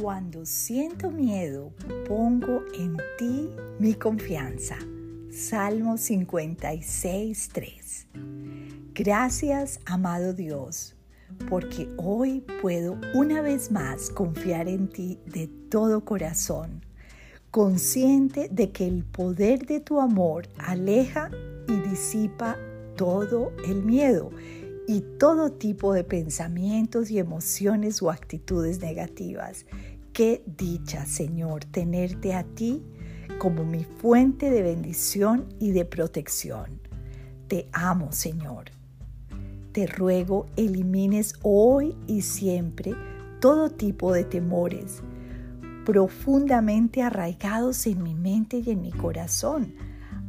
Cuando siento miedo, pongo en ti mi confianza. Salmo 56, 3. Gracias, amado Dios, porque hoy puedo una vez más confiar en ti de todo corazón, consciente de que el poder de tu amor aleja y disipa todo el miedo y todo tipo de pensamientos y emociones o actitudes negativas. Qué dicha, Señor, tenerte a ti como mi fuente de bendición y de protección. Te amo, Señor. Te ruego elimines hoy y siempre todo tipo de temores profundamente arraigados en mi mente y en mi corazón.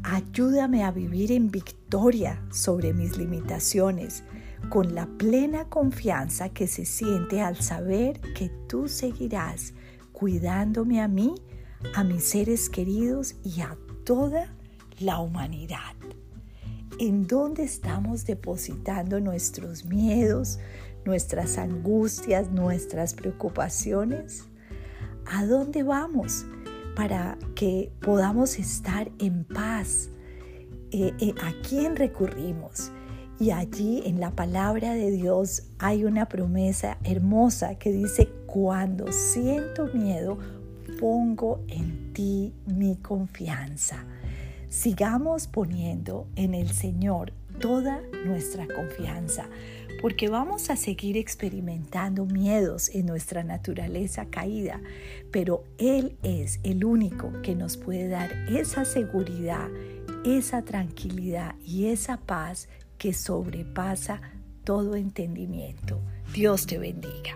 Ayúdame a vivir en victoria sobre mis limitaciones con la plena confianza que se siente al saber que tú seguirás cuidándome a mí, a mis seres queridos y a toda la humanidad. ¿En dónde estamos depositando nuestros miedos, nuestras angustias, nuestras preocupaciones? ¿A dónde vamos para que podamos estar en paz? Eh, eh, ¿A quién recurrimos? Y allí en la palabra de Dios hay una promesa hermosa que dice, cuando siento miedo, pongo en ti mi confianza. Sigamos poniendo en el Señor toda nuestra confianza, porque vamos a seguir experimentando miedos en nuestra naturaleza caída, pero Él es el único que nos puede dar esa seguridad, esa tranquilidad y esa paz que sobrepasa todo entendimiento. Dios te bendiga.